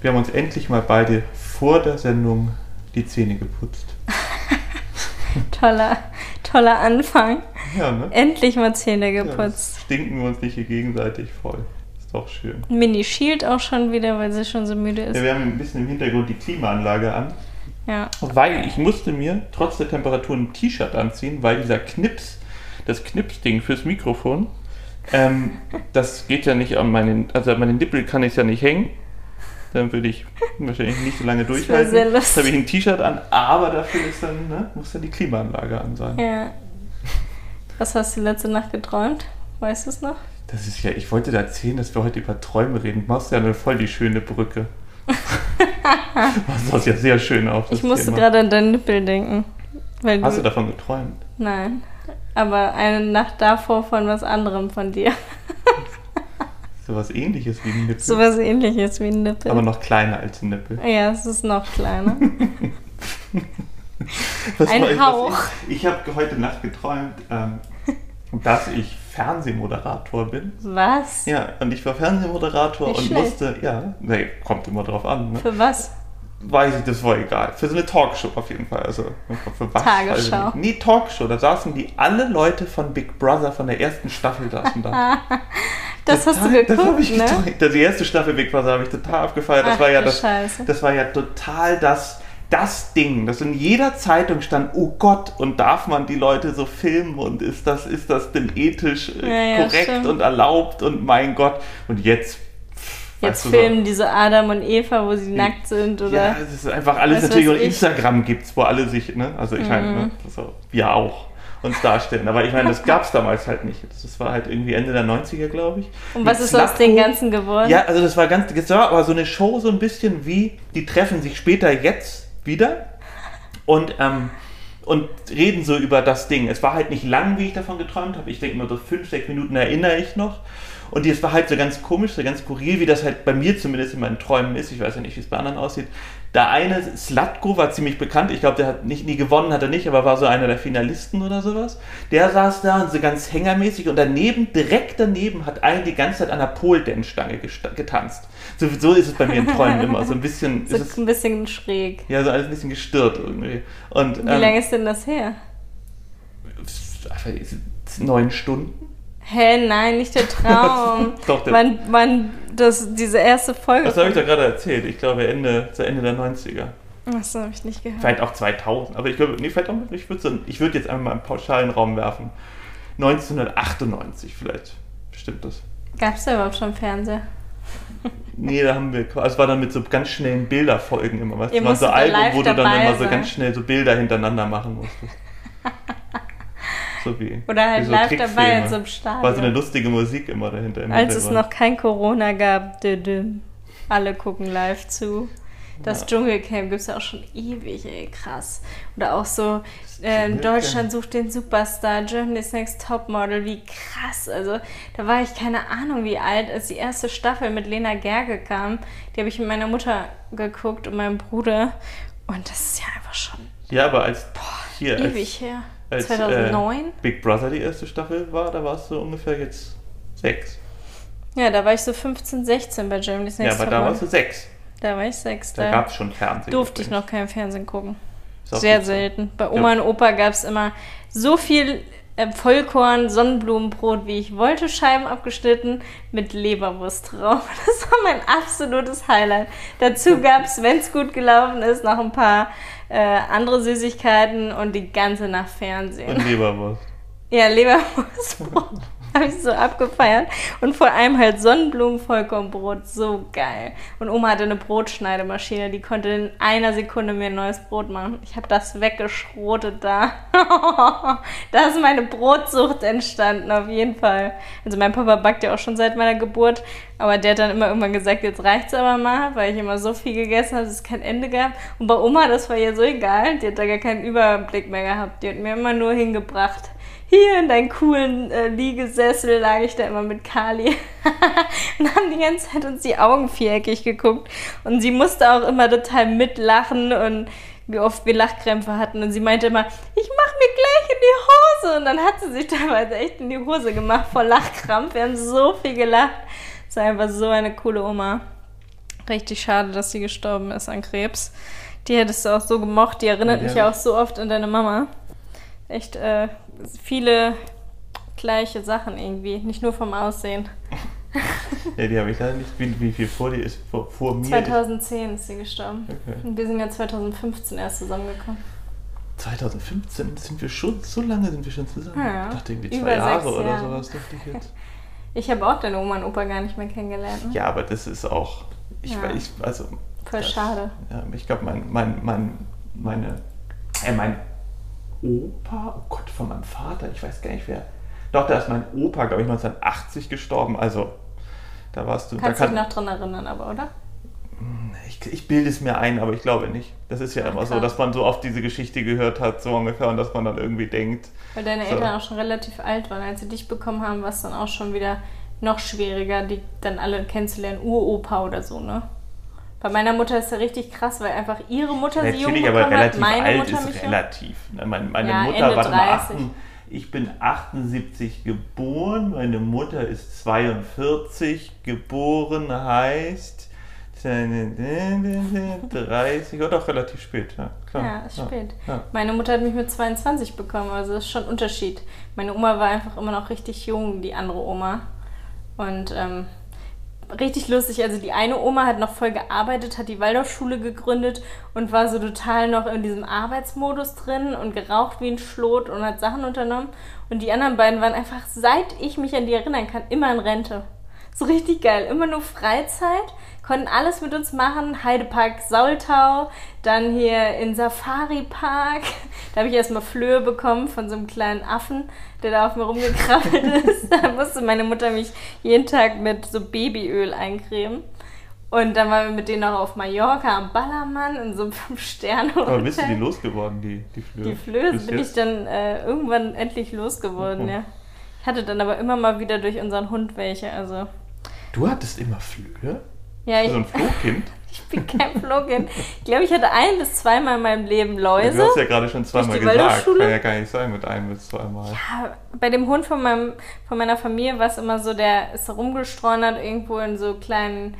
Wir haben uns endlich mal beide vor der Sendung die Zähne geputzt. toller, toller Anfang. Ja, ne? Endlich mal Zähne Ja, geputzt. jetzt stinken wir uns nicht hier gegenseitig voll. Ist doch schön. Mini schielt auch schon wieder, weil sie schon so müde Ja, ist. wir haben ein bisschen im Hintergrund die Klimaanlage an. Ja. Weil ich musste mir trotz der Temperatur ein T-Shirt anziehen, weil dieser Knips, das Knipsding fürs Mikrofon, ähm, das geht ja nicht an meinen, also an meinen Nippel kann ich ja nicht hängen. Dann würde ich wahrscheinlich nicht so lange durchhalten. sehr Jetzt habe ich ein T-Shirt an, aber dafür ist dann, ne, muss dann die Klimaanlage an sein. ja. Was hast du letzte Nacht geträumt? Weißt du es noch? Das ist ja, ich wollte da erzählen, dass wir heute über Träume reden. Du machst ja eine voll die schöne Brücke. das sah ja sehr schön auf. das Ich musste gerade an deinen Nippel denken. Hast du du, davon geträumt? Nein. Aber eine Nacht davor von was anderem von dir. So was ähnliches wie ein Nippel. Sowas ähnliches wie ein Nippel. aber noch kleiner als ein Nippel. ja, es ist noch kleiner. Ein Hauch. Ich ich habe heute Nacht geträumt, ähm, dass ich Fernsehmoderator bin. Was? Ja, und ich war Fernsehmoderator Nicht und schlecht. musste, ja, nee, kommt immer drauf an, ne? Für was? Weiß ich, das war egal. Für so eine Talkshow auf jeden Fall. Also für was? Tagesschau. nicht. Nee, Talkshow. Da saßen die alle Leute von Big Brother von der ersten Staffel saßen da. Das hast du Total- Das geguckt, ich ne? geträumt. Die erste Staffel Big Brother habe ich total abgefeiert. Das Ach, war ja das, Scheiße. das war ja total das, das Ding, das in jeder Zeitung stand, oh Gott, und darf man die Leute so filmen und ist das, ist das denn ethisch äh, Ja, ja, korrekt stimmt. und erlaubt und mein Gott. Und jetzt. pff, Jetzt weißt du filmen diese Adam und Eva, wo sie nackt sind, So, oder? ja, es ist einfach alles Was natürlich und. Instagram gibt's, wo alle sich, ne, also ich meine, ne, so, wir auch uns darstellen. Aber ich meine, das gab's damals halt nicht. Das, war halt irgendwie Ende der 90er, glaube ich. Und Mit was ist aus den. Ganzen geworden? Ja, also das war ganz, das war aber so eine Show so ein bisschen wie, die treffen sich später jetzt wieder und, ähm, und reden so über das Ding. Es war halt nicht lang, wie ich davon geträumt habe. Ich denke mal, so fünf, sechs Minuten erinnere ich noch. Und es war halt so ganz komisch, so ganz skurril, wie das halt bei mir zumindest in meinen Träumen ist. Ich weiß ja nicht, wie es bei anderen aussieht. Der eine, Slatko, war ziemlich bekannt. Ich glaube, der hat nicht nie gewonnen, hat er nicht, aber war so einer der Finalisten oder sowas. Der saß da so ganz hängermäßig und daneben, direkt daneben, hat einer die ganze Zeit an der Pole-Dance-Stange gesta- getanzt. So, so ist es bei mir in Träumen immer. So ein bisschen, So ist es, ein bisschen schräg. ja, so alles ein bisschen gestört irgendwie. Und, Wie lange ist denn das her? Neun Stunden? Hä, nein, nicht der Traum. Doch, der- wann das, diese erste Folge. Das habe ich doch gerade erzählt. Ich glaube Ende, zu Ende der 90er. Achso, habe ich nicht gehört. Vielleicht auch 2000. Aber ich glaube, nee, vielleicht auch, ich würde so, ich würde jetzt einmal mal einen pauschalen Raum werfen. 1998 vielleicht. Stimmt das? Gab es da überhaupt schon Fernseher? Nee, da haben wir, also es war dann mit so ganz schnellen Bilderfolgen immer. Weißt? Ihr du, waren so Alben, wo du dann immer so ganz schnell so Bilder hintereinander machen musstest. so wie. Oder halt wie so live Trickfilme. dabei in so einem War so eine Stadion. lustige Musik immer dahinter. im Als es noch kein Corona gab. Düdüm. Alle gucken live zu. Das Ja. Dschungelcamp gibt es ja auch schon ewig, ey, krass. Oder auch so, äh. Deutschland sucht den Superstar, Germany's Next Topmodel, wie krass. Also, da war ich keine Ahnung, wie alt, als die erste Staffel mit Lena Gerge kam. Die habe ich mit meiner Mutter geguckt und meinem Bruder. Und das ist ja einfach schon Ja, aber als hier als, ewig her. Als 2009? Äh, Big Brother die erste Staffel war, da warst du ungefähr jetzt sechs. Ja, da war ich so 15, 16 bei Germany's Ja, Next aber da warst du sechs. Da war ich sechs. Da Da gab es schon Fernsehen. durfte ich übrigens. noch kein Fernsehen gucken. Sehr selten. Bei Oma und Opa gab es immer so viel äh, Vollkorn, Sonnenblumenbrot, wie ich wollte, Scheiben abgeschnitten mit Leberwurst drauf. Das war mein absolutes Highlight. Dazu gab es, wenn es gut gelaufen ist, noch ein paar äh, andere Süßigkeiten und die ganze Nacht Fernsehen. Und Leberwurst. Ja, Leberwurstbrot habe ich so abgefeiert. Und vor allem halt Sonnenblumen-Vollkornbrot, so geil. Und Oma hatte eine Brotschneidemaschine, die konnte in einer Sekunde mir ein neues Brot machen. Ich habe das weggeschrotet da. da ist meine Brotsucht entstanden, auf jeden Fall. Also mein Papa backt ja auch schon seit meiner Geburt, aber der hat dann immer irgendwann gesagt, jetzt reicht's aber mal, weil ich immer so viel gegessen habe, dass es kein Ende gab. Und bei Oma, das war ihr so egal, die hat da gar keinen Überblick mehr gehabt. Die hat mir immer nur hingebracht hier in deinen coolen äh, Liegesessel lag ich da immer mit Kali und haben die ganze Zeit uns die Augen viereckig geguckt und sie musste auch immer total mitlachen und wie oft wir Lachkrämpfe hatten und sie meinte immer, ich mach mir gleich in die Hose und dann hat sie sich teilweise echt in die Hose gemacht vor Lachkrampf. Wir haben so viel gelacht. Es war einfach so eine coole Oma. Richtig schade, dass sie gestorben ist an Krebs. Die hättest du auch so gemocht. Die erinnert Ja. mich ja auch so oft an deine Mama. Echt äh, viele gleiche Sachen irgendwie. Nicht nur vom Aussehen. Ja, die habe ich leider nicht. Wie, wie viel vor dir ist? Vor, vor mir? 2010 ist sie gestorben. Okay. Und wir sind ja 2015 erst zusammengekommen. 2015 sind wir schon, so lange sind wir schon zusammen. Ja, ich dachte irgendwie zwei Jahre oder Jahre. sowas, dachte ich jetzt. Ich habe auch deine Oma und Opa gar nicht mehr kennengelernt. Ne? Ja, aber das ist auch. Ich, Ja. ich also. Voll das- schade. Ja, ich glaube, mein, mein, mein, meine, äh, mein Opa, oh Gott, von meinem Vater, ich weiß gar nicht wer. Doch, da ist mein Opa, glaube ich, 1980 gestorben. Also, da warst du. Kannst da dich noch dran erinnern, aber, oder? Ich, ich bilde es mir ein, aber ich glaube nicht. Das ist ja Ach, immer so, krass. dass man so oft diese Geschichte gehört hat, so ungefähr, und dass man dann irgendwie denkt, Weil deine So. Eltern auch schon relativ alt waren. Als sie dich bekommen haben, war es dann auch schon wieder noch schwieriger, die dann alle kennenzulernen. Uropa oder so, ne? Bei meiner Mutter ist ja richtig krass, weil einfach ihre Mutter sie jung natürlich aber bekommen hat, relativ meine alt Mutter ist relativ. Ne, Meine, meine Ja, Mutter Ende war mal 30. 18, ich bin 78 geboren, meine Mutter ist 42 geboren, heißt 30, oder auch relativ spät, ja. Klar. Ja, ist spät. Ja. Meine Mutter hat mich mit 22 bekommen, also das ist schon ein Unterschied. Meine Oma war einfach immer noch richtig jung, die andere Oma. Und ähm, richtig lustig, also die eine Oma hat noch voll gearbeitet, hat die Waldorfschule gegründet und war so total noch in diesem Arbeitsmodus drin und geraucht wie ein Schlot und hat Sachen unternommen. Und die anderen beiden waren einfach, seit ich mich an die erinnern kann, immer in Rente. So richtig geil. Immer nur Freizeit, konnten alles mit uns machen. Heidepark Saultau, dann hier in Safari Park. Da habe ich erstmal Flöhe bekommen von so einem kleinen Affen, der da auf mir rumgekrabbelt ist. Da musste meine Mutter mich jeden Tag mit so Babyöl eincremen. Und dann waren wir mit denen auch auf Mallorca am Ballermann in so einem Fünf-Sterne. Aber bist du die losgeworden, die, die Flöhe? Die Flöhe Bis bin ich jetzt? dann äh, irgendwann endlich losgeworden, Mhm. ja. Ich hatte dann aber immer mal wieder durch unseren Hund welche, also. Du hattest immer Flöhe? Ja, ich, So ein Flohkind? ich bin kein Flogin. Ich glaube, ich hatte ein bis zweimal in meinem Leben Läuse. Du hast ja gerade schon zweimal gesagt. Kann ja gar nicht sein mit ein bis zweimal. Ja, Bei dem Hund von, meinem, von meiner Familie war es immer so, der ist rumgestreunert irgendwo in so kleinen,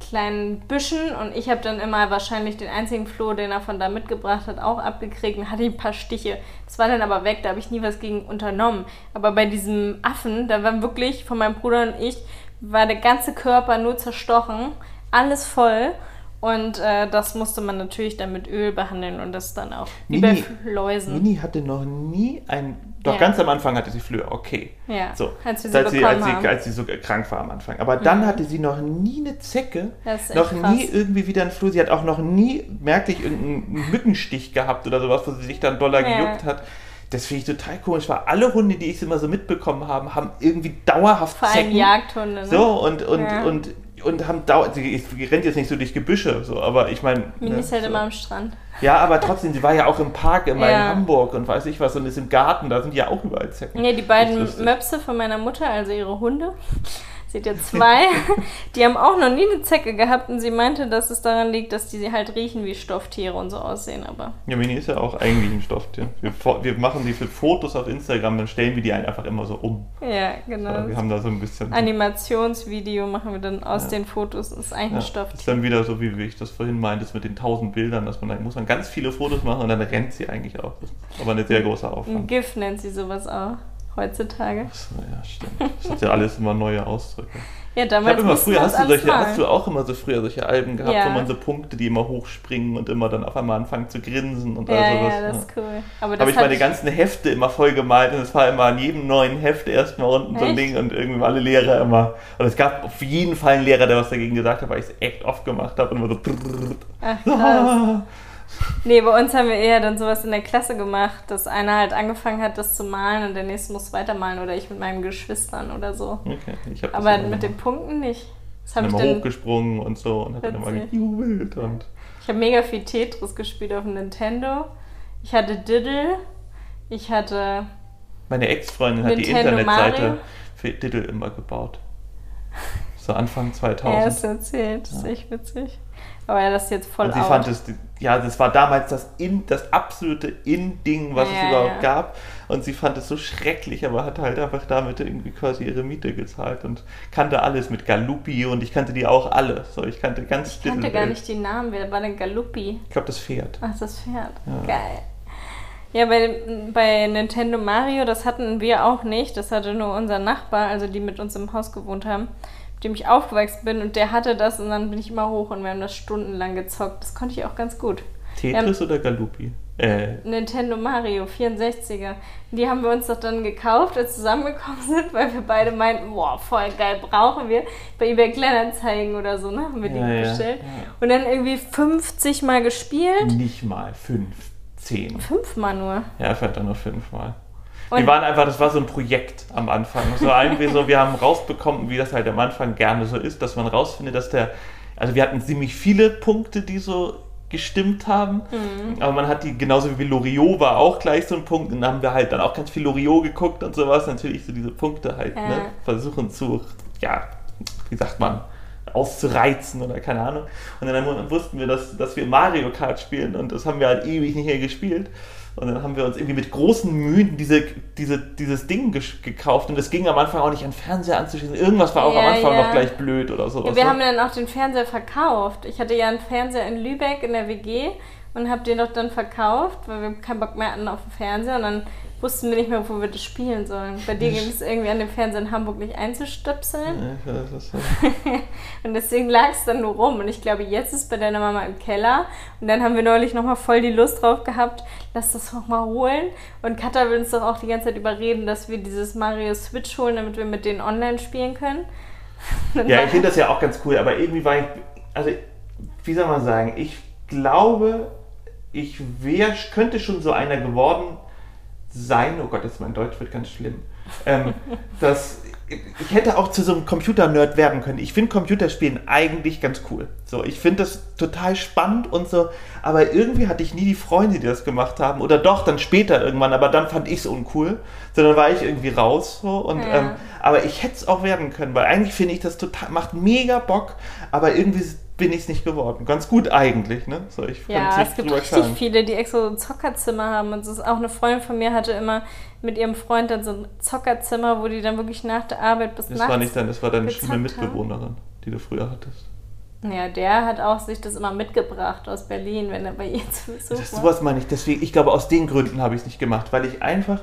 kleinen Büschen und ich habe dann immer wahrscheinlich den einzigen Floh, den er von da mitgebracht hat, auch abgekriegt und hatte ein paar Stiche. Das war dann aber weg, da habe ich nie was gegen unternommen. Aber bei diesem Affen, da waren wirklich von meinem Bruder und ich, war der ganze Körper nur zerstochen, alles voll. Und äh, das musste man natürlich dann mit Öl behandeln und das dann auch wie Mini- bei Läusen. Hatte noch nie ein. Doch Ja. ganz am Anfang hatte sie Flöhe, okay. Ja, So, als wir sie als, sie, als, sie, als sie so krank war am Anfang. Aber dann hatte sie noch nie eine Zecke, noch nie krass. irgendwie wieder einen Floh. Sie hat auch noch nie merklich irgendeinen Mückenstich gehabt oder sowas, wo sie sich dann doller Ja. gejuckt hat. Das finde ich total komisch, weil alle Hunde, die ich immer so mitbekommen habe, haben irgendwie dauerhaft Vor allem Zecken. Jagdhunde. Ne? So, und, und, Ja. und, und haben dauernd, sie, rennt jetzt nicht so durch Gebüsche, so, aber ich meine. Mini ne, ist halt so. immer am Strand. Ja, aber trotzdem, sie war ja auch im Park immer Ja. in Hamburg und weiß ich was und ist im Garten, da sind ja auch überall Zecken. Ja, die beiden. Möpse von meiner Mutter, also ihre Hunde, seht ihr zwei, die haben auch noch nie eine Zecke gehabt und sie meinte, dass es daran liegt, dass die halt riechen wie Stofftiere und so aussehen, aber Ja, Mini ist ja auch eigentlich ein Stofftier. Wir, wir machen die für Fotos auf Instagram, dann stellen wir die einfach immer so um. ja, genau. So, wir haben da so ein bisschen. Animationsvideo machen wir dann aus Ja. den Fotos. Das ist eigentlich ja, ein ist Stofftier. dann wieder so, wie ich das vorhin meinte, mit den tausend Bildern, dass man, da muss man ganz viele Fotos machen und dann rennt sie eigentlich auch. Das ist aber ein sehr großer Ein Aufwand. GIF nennt sie sowas auch heutzutage. So, ja, stimmt. Das hat ja alles immer neue Ausdrücke. Ja, Ich damals habe immer früher, hast du, solche, hast du auch immer so früher solche Alben gehabt, Ja. wo man so Punkte, die immer hochspringen und immer dann auf einmal anfangen zu grinsen und all ja, sowas. ja, das ist cool. Aber das habe ich meine ganzen Hefte immer voll gemalt und es war immer an jedem neuen Heft erstmal unten so ein Echt? Ding und irgendwie alle Lehrer immer. Und es gab auf jeden Fall einen Lehrer, der was dagegen gesagt hat, weil ich es echt oft gemacht habe und immer so. Ach, krass. Nee, bei uns haben wir eher dann sowas in der Klasse gemacht, dass einer halt angefangen hat, das zu malen und der nächste muss weitermalen oder ich mit meinen Geschwistern oder so. Okay, ich habe Aber mit den Punkten nicht. Das bin habe ich immer dann. hochgesprungen und so und habe dann immer gejubelt und Ich habe mega viel Tetris gespielt auf dem Nintendo. Ich hatte Diddle. Ich hatte. meine Ex-Freundin hat die Internetseite Mario? für Diddle immer gebaut. so Anfang 2000. Ja, hast du erzählt. Das ist echt witzig. Aber ja, das ist jetzt voll Und sie out. fand es, ja, das war damals das, in, das absolute In-Ding, was Ja, es überhaupt ja. gab. Und sie fand es so schrecklich, aber hat halt einfach damit irgendwie quasi ihre Miete gezahlt und kannte alles mit Galupi und ich kannte die auch alle. So, ich kannte ganz ich kannte gar nicht die Namen. Wer war denn Galuppi? Ich glaube, das Pferd. Ach, das Pferd. Ja. Geil. Ja, bei, bei Nintendo Mario, das hatten wir auch nicht. Das hatte nur unser Nachbar, also die mit uns im Haus gewohnt haben, mit dem ich aufgewachsen bin. Und der hatte das und dann bin ich immer hoch und wir haben das stundenlang gezockt. Das konnte ich auch ganz gut. Tetris oder Galupi? Äh, Nintendo Mario 64er. Die haben wir uns doch dann gekauft, als wir zusammengekommen sind, weil wir beide meinten, boah, voll geil, brauchen wir. Bei eBay Kleinanzeigen oder so, ne? Haben wir die Ja, ja, bestellt. ja. Und dann irgendwie 50 Mal gespielt. nicht mal fünf, zehn. Fünfmal nur. Ja, vielleicht dann nur fünfmal. Und- Die waren einfach, das war so ein Projekt am Anfang. So irgendwie so, wir haben rausbekommen, wie das halt am Anfang gerne so ist, dass man rausfindet, dass der, also wir hatten ziemlich viele Punkte, die so gestimmt haben, Mhm. aber man hat die, genauso wie Loriot war auch gleich so ein Punkt, und dann haben wir halt dann auch ganz viel Loriot geguckt und sowas, natürlich so diese Punkte halt, Ja. ne, versuchen zu, ja, wie sagt man, auszureizen oder keine Ahnung. Und dann wussten wir, dass, dass wir Mario Kart spielen und das haben wir halt ewig nicht mehr gespielt. Und dann haben wir uns irgendwie mit großen Mühen diese, diese, dieses Ding gekauft und es ging am Anfang auch nicht an Fernseher anzuschließen. Irgendwas war auch Ja, am Anfang ja. noch gleich blöd oder sowas. Ja, wir ne? haben dann auch den Fernseher verkauft. Ich hatte ja einen Fernseher in Lübeck in der WG und habe den doch dann verkauft, weil wir keinen Bock mehr hatten auf den Fernseher und dann wussten wir nicht mehr, wo wir das spielen sollen. Bei dir ging es irgendwie an dem Fernseher in Hamburg nicht einzustöpseln Ja, das ist so. und deswegen lag es dann nur rum und ich glaube, jetzt ist es bei deiner Mama im Keller und dann haben wir neulich nochmal voll die Lust drauf gehabt, lass das doch mal holen und Katha will uns doch auch die ganze Zeit überreden, dass wir dieses Mario Switch holen, damit wir mit denen online spielen können. Ja, ich finde das ja auch ganz cool, aber irgendwie war ich, also wie soll man sagen, ich glaube, ich wär, könnte schon so einer geworden sein, oh Gott, jetzt mein Deutsch wird ganz schlimm, ähm, dass ich hätte auch zu so einem Computer-Nerd werden können. Ich finde Computerspielen eigentlich ganz cool. So, ich finde das total spannend und so, aber irgendwie hatte ich nie die Freunde, die das gemacht haben. Oder doch, dann später irgendwann, aber dann fand ich es uncool. Sondern war ich irgendwie raus so und Ja. ähm, aber ich hätte es auch werden können, weil eigentlich finde ich das total, macht mega Bock, aber irgendwie bin ich es nicht geworden. Ganz gut eigentlich, ne? So, ich Ja, es gibt richtig klagen. viele, die extra so ein Zockerzimmer haben. Und auch eine Freundin von mir hatte immer mit ihrem Freund dann so ein Zockerzimmer, wo die dann wirklich nach der Arbeit bis Das nachts. war nicht dein, das war deine schlimme haben. Mitbewohnerin, die du früher hattest. Ja, der hat auch sich das immer mitgebracht aus Berlin, wenn er bei ihr zu Besuch Das, war. sowas meine ich, deswegen, ich glaube, aus den Gründen habe ich es nicht gemacht, weil ich einfach,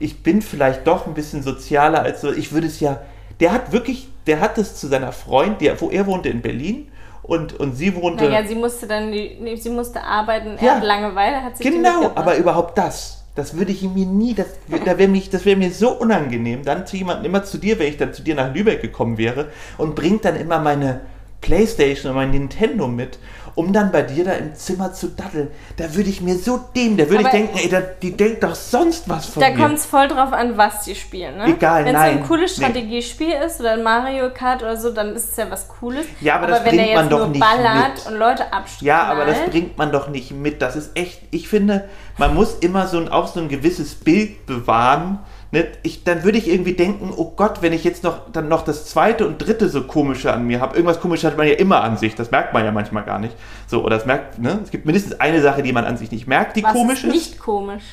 ich bin vielleicht doch ein bisschen sozialer als so, ich würde es ja, der hat wirklich, der hat es zu seiner Freundin, der, wo er wohnte in Berlin und, und sie wohnte, Naja, sie musste dann, nee, sie musste arbeiten, Ja. er hat Langeweile, hat sich genau, aber überhaupt das, das würde ich mir nie, das, da wär mich, das wäre mir so unangenehm, dann zu jemandem, immer zu dir, wenn ich dann zu dir nach Lübeck gekommen wäre und bringt dann immer meine Playstation und mein Nintendo mit, um dann bei dir da im Zimmer zu daddeln. Da würde ich mir so dem, da würde ich Aber- denken, ey, da, die denkt doch sonst was von Da mir. kommt es voll drauf an, was die spielen, ne? Egal, Wenn es nein. ein cooles Nee. Strategiespiel ist oder ein Mario Kart oder so, dann ist es ja was Cooles. Ja, aber das wenn der bringt man jetzt doch nur nicht ballert mit. und Leute abstrahlt. Ja, aber das bringt man doch nicht mit. Das ist echt, ich finde, man muss immer so ein, auch so ein gewisses Bild bewahren. Ne? Ich, dann würde ich irgendwie denken, oh Gott, wenn ich jetzt noch, dann noch das zweite und dritte so komische an mir habe. Irgendwas komisches hat man ja immer an sich. Das merkt man ja manchmal gar nicht. So, oder das merkt, ne? Es gibt mindestens eine Sache, die man an sich nicht merkt, die was komisch ist nicht komisch.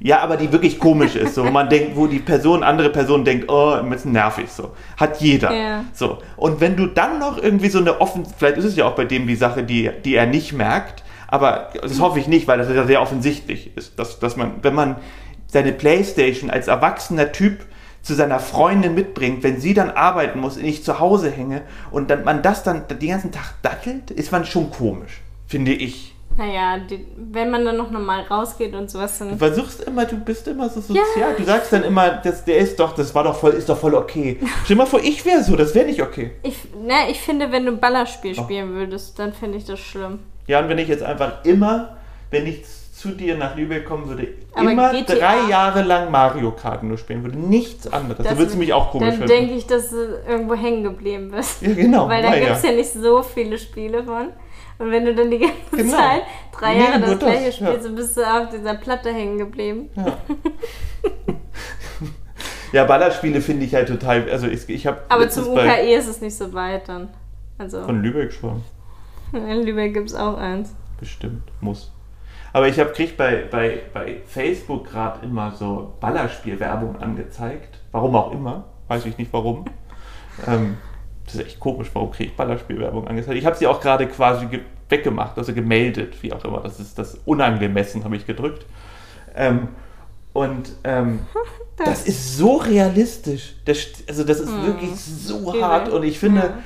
Ja, aber die wirklich komisch ist. So, wo man denkt, wo die Person, andere Person denkt, oh, ein bisschen nervig. So. Hat jeder. Ja. So. Und wenn du dann noch irgendwie so eine offen, vielleicht ist es ja auch bei dem die Sache, die, die er nicht merkt, aber das hoffe ich nicht, weil das ja sehr offensichtlich ist, dass, dass man, wenn man seine Playstation als erwachsener Typ zu seiner Freundin mitbringt, wenn sie dann arbeiten muss und ich zu Hause hänge und dann man das dann den ganzen Tag dattelt, ist man schon komisch, finde ich. Naja, die, wenn man dann noch normal rausgeht und sowas, dann. Du versuchst immer, du bist immer so sozial. Du sagst dann immer, das, der ist doch, das war doch voll, ist doch voll okay. Stell dir mal vor, ich wäre so, das wäre nicht okay. Ich, na, ich finde, wenn du ein Ballerspiel Oh. spielen würdest, dann finde ich das schlimm. Ja, und wenn ich jetzt einfach immer, wenn ich zu dir nach Lübeck kommen würde, Aber immer GTA drei Jahre lang Mario Kart nur spielen würde, nichts anderes, dann würdest du mich auch komisch Dann denke ich, dass du irgendwo hängen geblieben bist. Ja, genau, Weil da gibt ja. es ja. nicht so viele Spiele von. Und wenn du dann die ganze Genau. Zeit drei Nee, Jahre nur das gleiche ja. spielst, dann bist du auf dieser Platte hängen geblieben. Ja, Ballerspiele finde ich halt total. Also ich, ich habe. Aber zum UKE ist es nicht so weit dann. Also Von Lübeck schon. in Lübeck gibt es auch eins. Bestimmt. Muss. Aber ich habe krieg bei, bei, bei Facebook gerade immer so Ballerspielwerbung angezeigt. Warum auch immer. Weiß ich nicht warum. ähm, das ist echt komisch, warum kriege ich Ballerspielwerbung angezeigt? Ich habe sie auch gerade quasi ge weggemacht, also gemeldet, wie auch immer. Das ist das unangemessen, habe ich gedrückt. Ähm, und ähm, das, Das- ist so realistisch. Das, also das ist Hm. wirklich so hart. Und ich finde, Ja.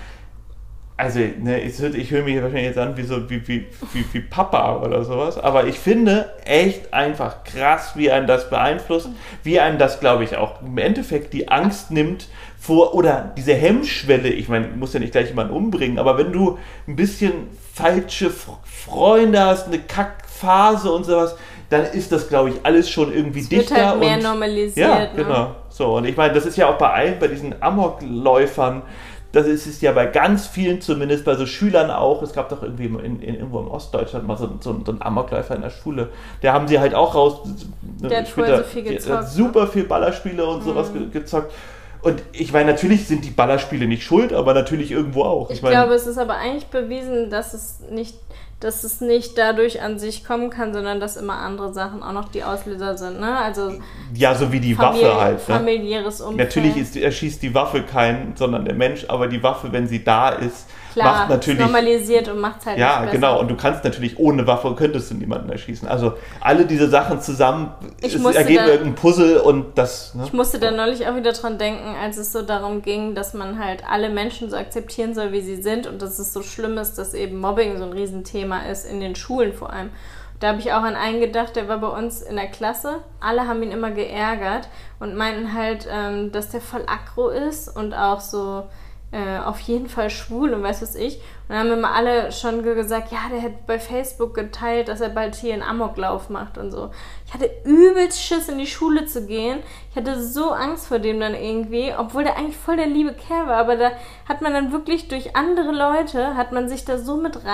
Also ne, ich, ich höre mich wahrscheinlich jetzt an wie, so, wie, wie, wie, wie Papa oder sowas, aber ich finde echt einfach krass, wie einen das beeinflusst, wie einem das, glaube ich, auch im Endeffekt die Angst nimmt vor, oder diese Hemmschwelle, ich meine, du musst ja nicht gleich jemanden umbringen, aber wenn du ein bisschen falsche Freunde hast, eine Kackphase und sowas, dann ist das, glaube ich, alles schon irgendwie Es wird dichter halt mehr und normalisiert. ja, ne? genau. So, und ich meine, das ist ja auch bei allen, bei diesen Amokläufern, das ist es ja bei ganz vielen zumindest, bei so Schülern auch. Es gab doch irgendwie in, in, irgendwo im Ostdeutschland mal so, so, so einen Amokläufer in der Schule. Der haben sie halt auch raus. Der hat später- so viel der hat gezockt, ne? super viel Ballerspiele und sowas ge gezockt. Und ich meine, natürlich sind die Ballerspiele nicht schuld, aber natürlich irgendwo auch. Ich meine, glaube, es ist aber eigentlich bewiesen, dass es nicht, dass es nicht dadurch an sich kommen kann, sondern dass immer andere Sachen auch noch die Auslöser sind. Ne? Also ja, so wie die Familie, Waffe halt. Ne? familiäres Umfeld. Natürlich ist, erschießt die Waffe keinen, sondern der Mensch, aber die Waffe, wenn sie da ist, Klar, macht natürlich. normalisiert und macht halt Ja, genau. Und du kannst natürlich ohne Waffe könntest du niemanden erschießen. Also alle diese Sachen zusammen Ich es musste ergeben da- irgendein Puzzle und das. Ne? Ich musste da neulich auch wieder dran denken, als es so darum ging, dass man halt alle Menschen so akzeptieren soll, wie sie sind und dass es so schlimm ist, dass eben Mobbing so ein Riesenthema ist, in den Schulen vor allem. Da habe ich auch an einen gedacht, der war bei uns in der Klasse. Alle haben ihn immer geärgert und meinten halt, ähm, dass der voll aggro ist und auch so äh, auf jeden Fall schwul und weiß was ich. Und dann haben immer alle schon ge- gesagt, ja, der hat bei Facebook geteilt, dass er bald hier einen Amoklauf macht und so. Ich hatte übelst Schiss, in die Schule zu gehen. Ich hatte so Angst vor dem dann irgendwie, obwohl der eigentlich voll der liebe Kerl war. Aber da hat man dann wirklich durch andere Leute, hat man sich da so mit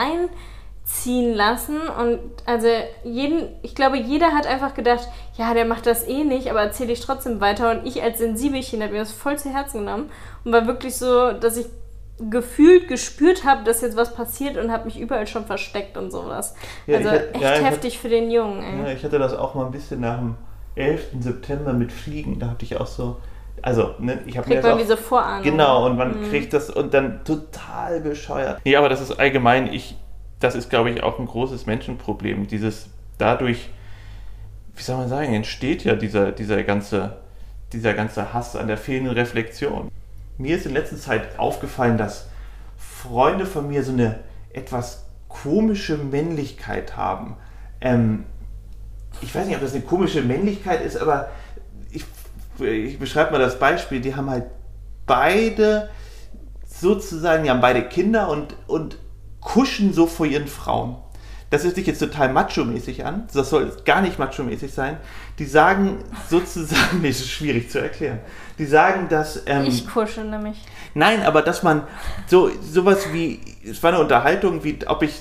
reinziehen lassen. Und also jeden, ich glaube, jeder hat einfach gedacht, ja, der macht das eh nicht, aber erzähle ich trotzdem weiter. Und ich als Sensibelchen habe mir das voll zu Herzen genommen und war wirklich so, dass ich gefühlt gespürt habe, dass jetzt was passiert und habe mich überall schon versteckt und sowas. Ja, also hab- echt ja, heftig für den Jungen, ey. Ja, ich hatte das auch mal ein bisschen nach dem 11. September mit Fliegen. Da hatte ich auch so. Also, ne, ich habe mir das man auch, diese Vorahnung. Genau, und man kriegt das und dann total bescheuert. Ja, aber das ist allgemein, ich, das ist, glaube ich, auch ein großes Menschenproblem. Dieses dadurch, wie soll man sagen, entsteht ja dieser, dieser, ganze, dieser ganze Hass an der fehlenden Reflexion. Mir ist in letzter Zeit aufgefallen, dass Freunde von mir so eine etwas komische Männlichkeit haben. Ähm, ich weiß nicht, ob das eine komische Männlichkeit ist, aber ich, ich beschreibe mal das Beispiel. Die haben halt beide sozusagen, die haben beide Kinder und, und kuschen so vor ihren Frauen. Das hört sich jetzt total macho-mäßig an. Das soll gar nicht macho-mäßig sein. Die sagen sozusagen, nee, das ist schwierig zu erklären. Die sagen, dass. Ähm, Ich kusche nämlich. Nein, aber dass man so sowas wie, es war eine Unterhaltung, wie ob ich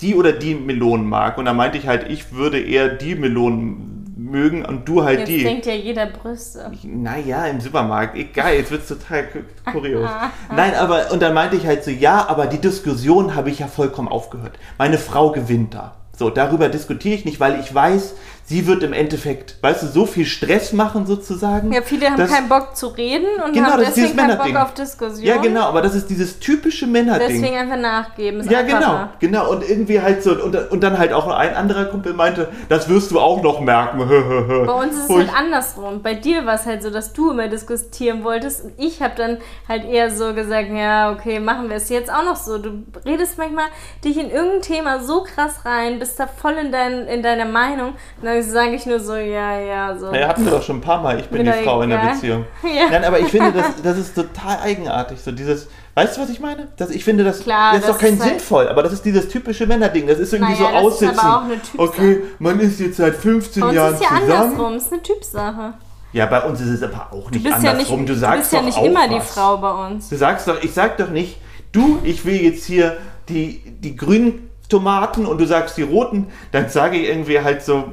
die oder die Melonen mag. Und da meinte ich halt, ich würde eher die Melonen mögen und du halt Jetzt die. denkt ja jeder Brüste. Naja, im Supermarkt, egal, jetzt wird es total ku- kurios. Nein, aber, und dann meinte ich halt so, ja, aber die Diskussion habe ich ja vollkommen aufgehört. Meine Frau gewinnt da. So, darüber diskutiere ich nicht, weil ich weiß, sie wird im Endeffekt, weißt du, so viel Stress machen sozusagen. Ja, viele haben dass- keinen Bock zu reden und Genau, haben deswegen keinen Bock auf Diskussion. Ja, genau, aber das ist dieses typische Männerding. Deswegen einfach nachgeben. Ist Ja, einfacher. genau, genau. Und irgendwie halt so, und, und dann halt auch ein anderer Kumpel meinte, das wirst du auch noch merken. Bei uns ist es halt andersrum. Bei dir war es halt so, dass du immer diskutieren wolltest und ich habe dann halt eher so gesagt, ja, okay, machen wir es jetzt auch noch so. Du redest manchmal dich in irgendein Thema so krass rein, bist da voll in, dein, in deiner Meinung und dann sage ich nur so, ja, ja, so. Naja, hatten wir doch schon ein paar Mal, ich bin Mir die Frau in der. Beziehung. Ja. Nein, aber ich finde, das, das ist total eigenartig. So dieses, weißt du, was ich meine? Das, ich finde, das, Klar, das ist doch das kein ist halt- sinnvoll, aber das ist dieses typische Männerding. Das ist irgendwie Naja, so das ist aussitzen. aber auch eine Typsache. okay, man ist jetzt seit 15 Bei uns Jahren ist ja zusammen. andersrum, ist eine Typsache. Ja, bei uns ist es aber auch Du nicht bist ja andersrum. nicht, du sagst bist ja nicht immer die was. Frau bei uns. Du sagst doch, ich sag doch nicht, du, ich will jetzt hier die, die grünen Tomaten und du sagst die roten, dann sage ich irgendwie halt so,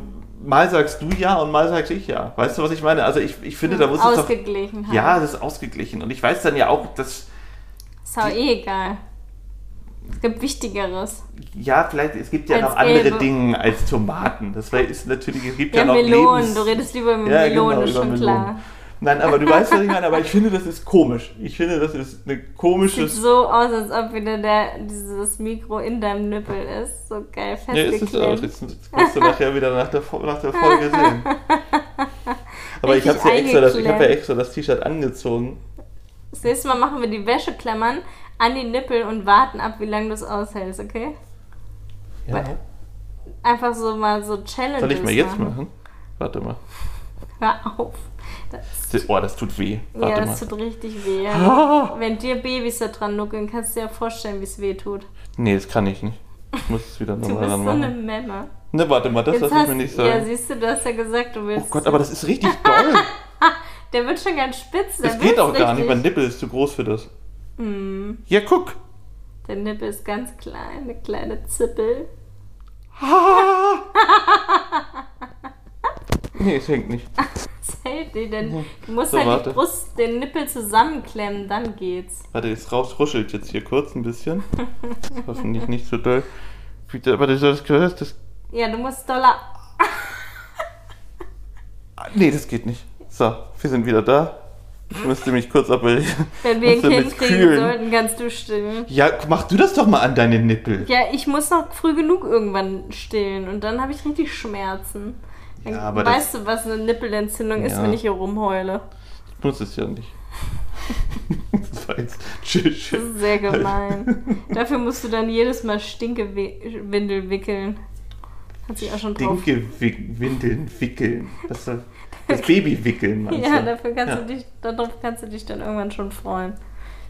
mal sagst du ja und mal sag ich ja. Weißt du, was ich meine? Also ich, ich finde, da muss es doch... Ausgeglichen halt. Ja, das ist ausgeglichen. Und ich weiß dann ja auch, dass... Ist auch eh egal. Es gibt Wichtigeres. Ja, vielleicht, es gibt ja Als noch andere gelbe. Dinge als Tomaten. Das ist natürlich, es gibt Ja, ja, noch Melonen. Lebens... Du redest lieber über Ja, Melonen, genau, ist schon Melonen. klar. Nein, aber du weißt, was ich meine. Aber ich finde, das ist komisch. Ich finde, das ist eine Sieht komisches... so aus, als ob wieder der, dieses Mikro in deinem Nippel ist. So geil Ja, ist es auch. festgeklemmt. Jetzt wirst du nachher wieder nach der, nach der Folge sehen. Aber ich habe ja extra das, ich hab ja extra das T-Shirt angezogen. Das nächste Mal machen wir die Wäscheklammern an die Nippel und warten ab, wie lange du es aushältst, okay? Ja. Einfach so mal so Challenges Soll ich mal jetzt machen? Warte mal. Hör auf. Das, Oh, das tut weh. ja, Warte das mal. tut richtig weh. Ah. Wenn dir Babys da dran nuckeln, kannst du dir ja vorstellen, wie es weh tut. Nee, das kann ich nicht. Ich muss es wieder Du nochmal bist dran so eine machen. Memme. Ne, warte mal, das lass ich mir nicht ja, sagen. siehst du, du hast ja gesagt, du willst. Oh Gott, aber das ist richtig doll. Der wird schon ganz spitz. Das geht auch gar nicht. richtig. Mein Nippel ist zu groß für das. Hm, Ja, guck. der Nippel ist ganz klein, eine kleine Zippel. Nee, es hängt nicht. Das hält nicht, denn du musst So, halt warte. die Brust, den Nippel zusammenklemmen, dann geht's. Warte, es raus, ruschelt jetzt hier kurz ein bisschen. Das hoffentlich nicht so doll. Bitte, aber das, das, das, das Ja, du musst doller. Ah, Nee, das geht nicht. So, wir sind wieder da. Ich müsste mich kurz operieren. Wenn wir ein Kind kriegen sollten, kannst du stillen. Ja, mach du das doch mal an deine Nippel. Ja, ich muss noch früh genug irgendwann stillen und dann habe ich richtig Schmerzen. Dann Ja, weißt du, was eine Nippelentzündung ist, Ja. wenn ich hier rumheule? Ich muss es ja nicht. das war jetzt tschüss. Das ist sehr gemein. Dafür musst du dann jedes Mal Stinkewindel wickeln. Hat sich auch schon drauf. Dinke Windeln wickeln. Das, das Baby wickeln, meinst Ja, du? dafür kannst Ja. du dich, darauf kannst du dich dann irgendwann schon freuen.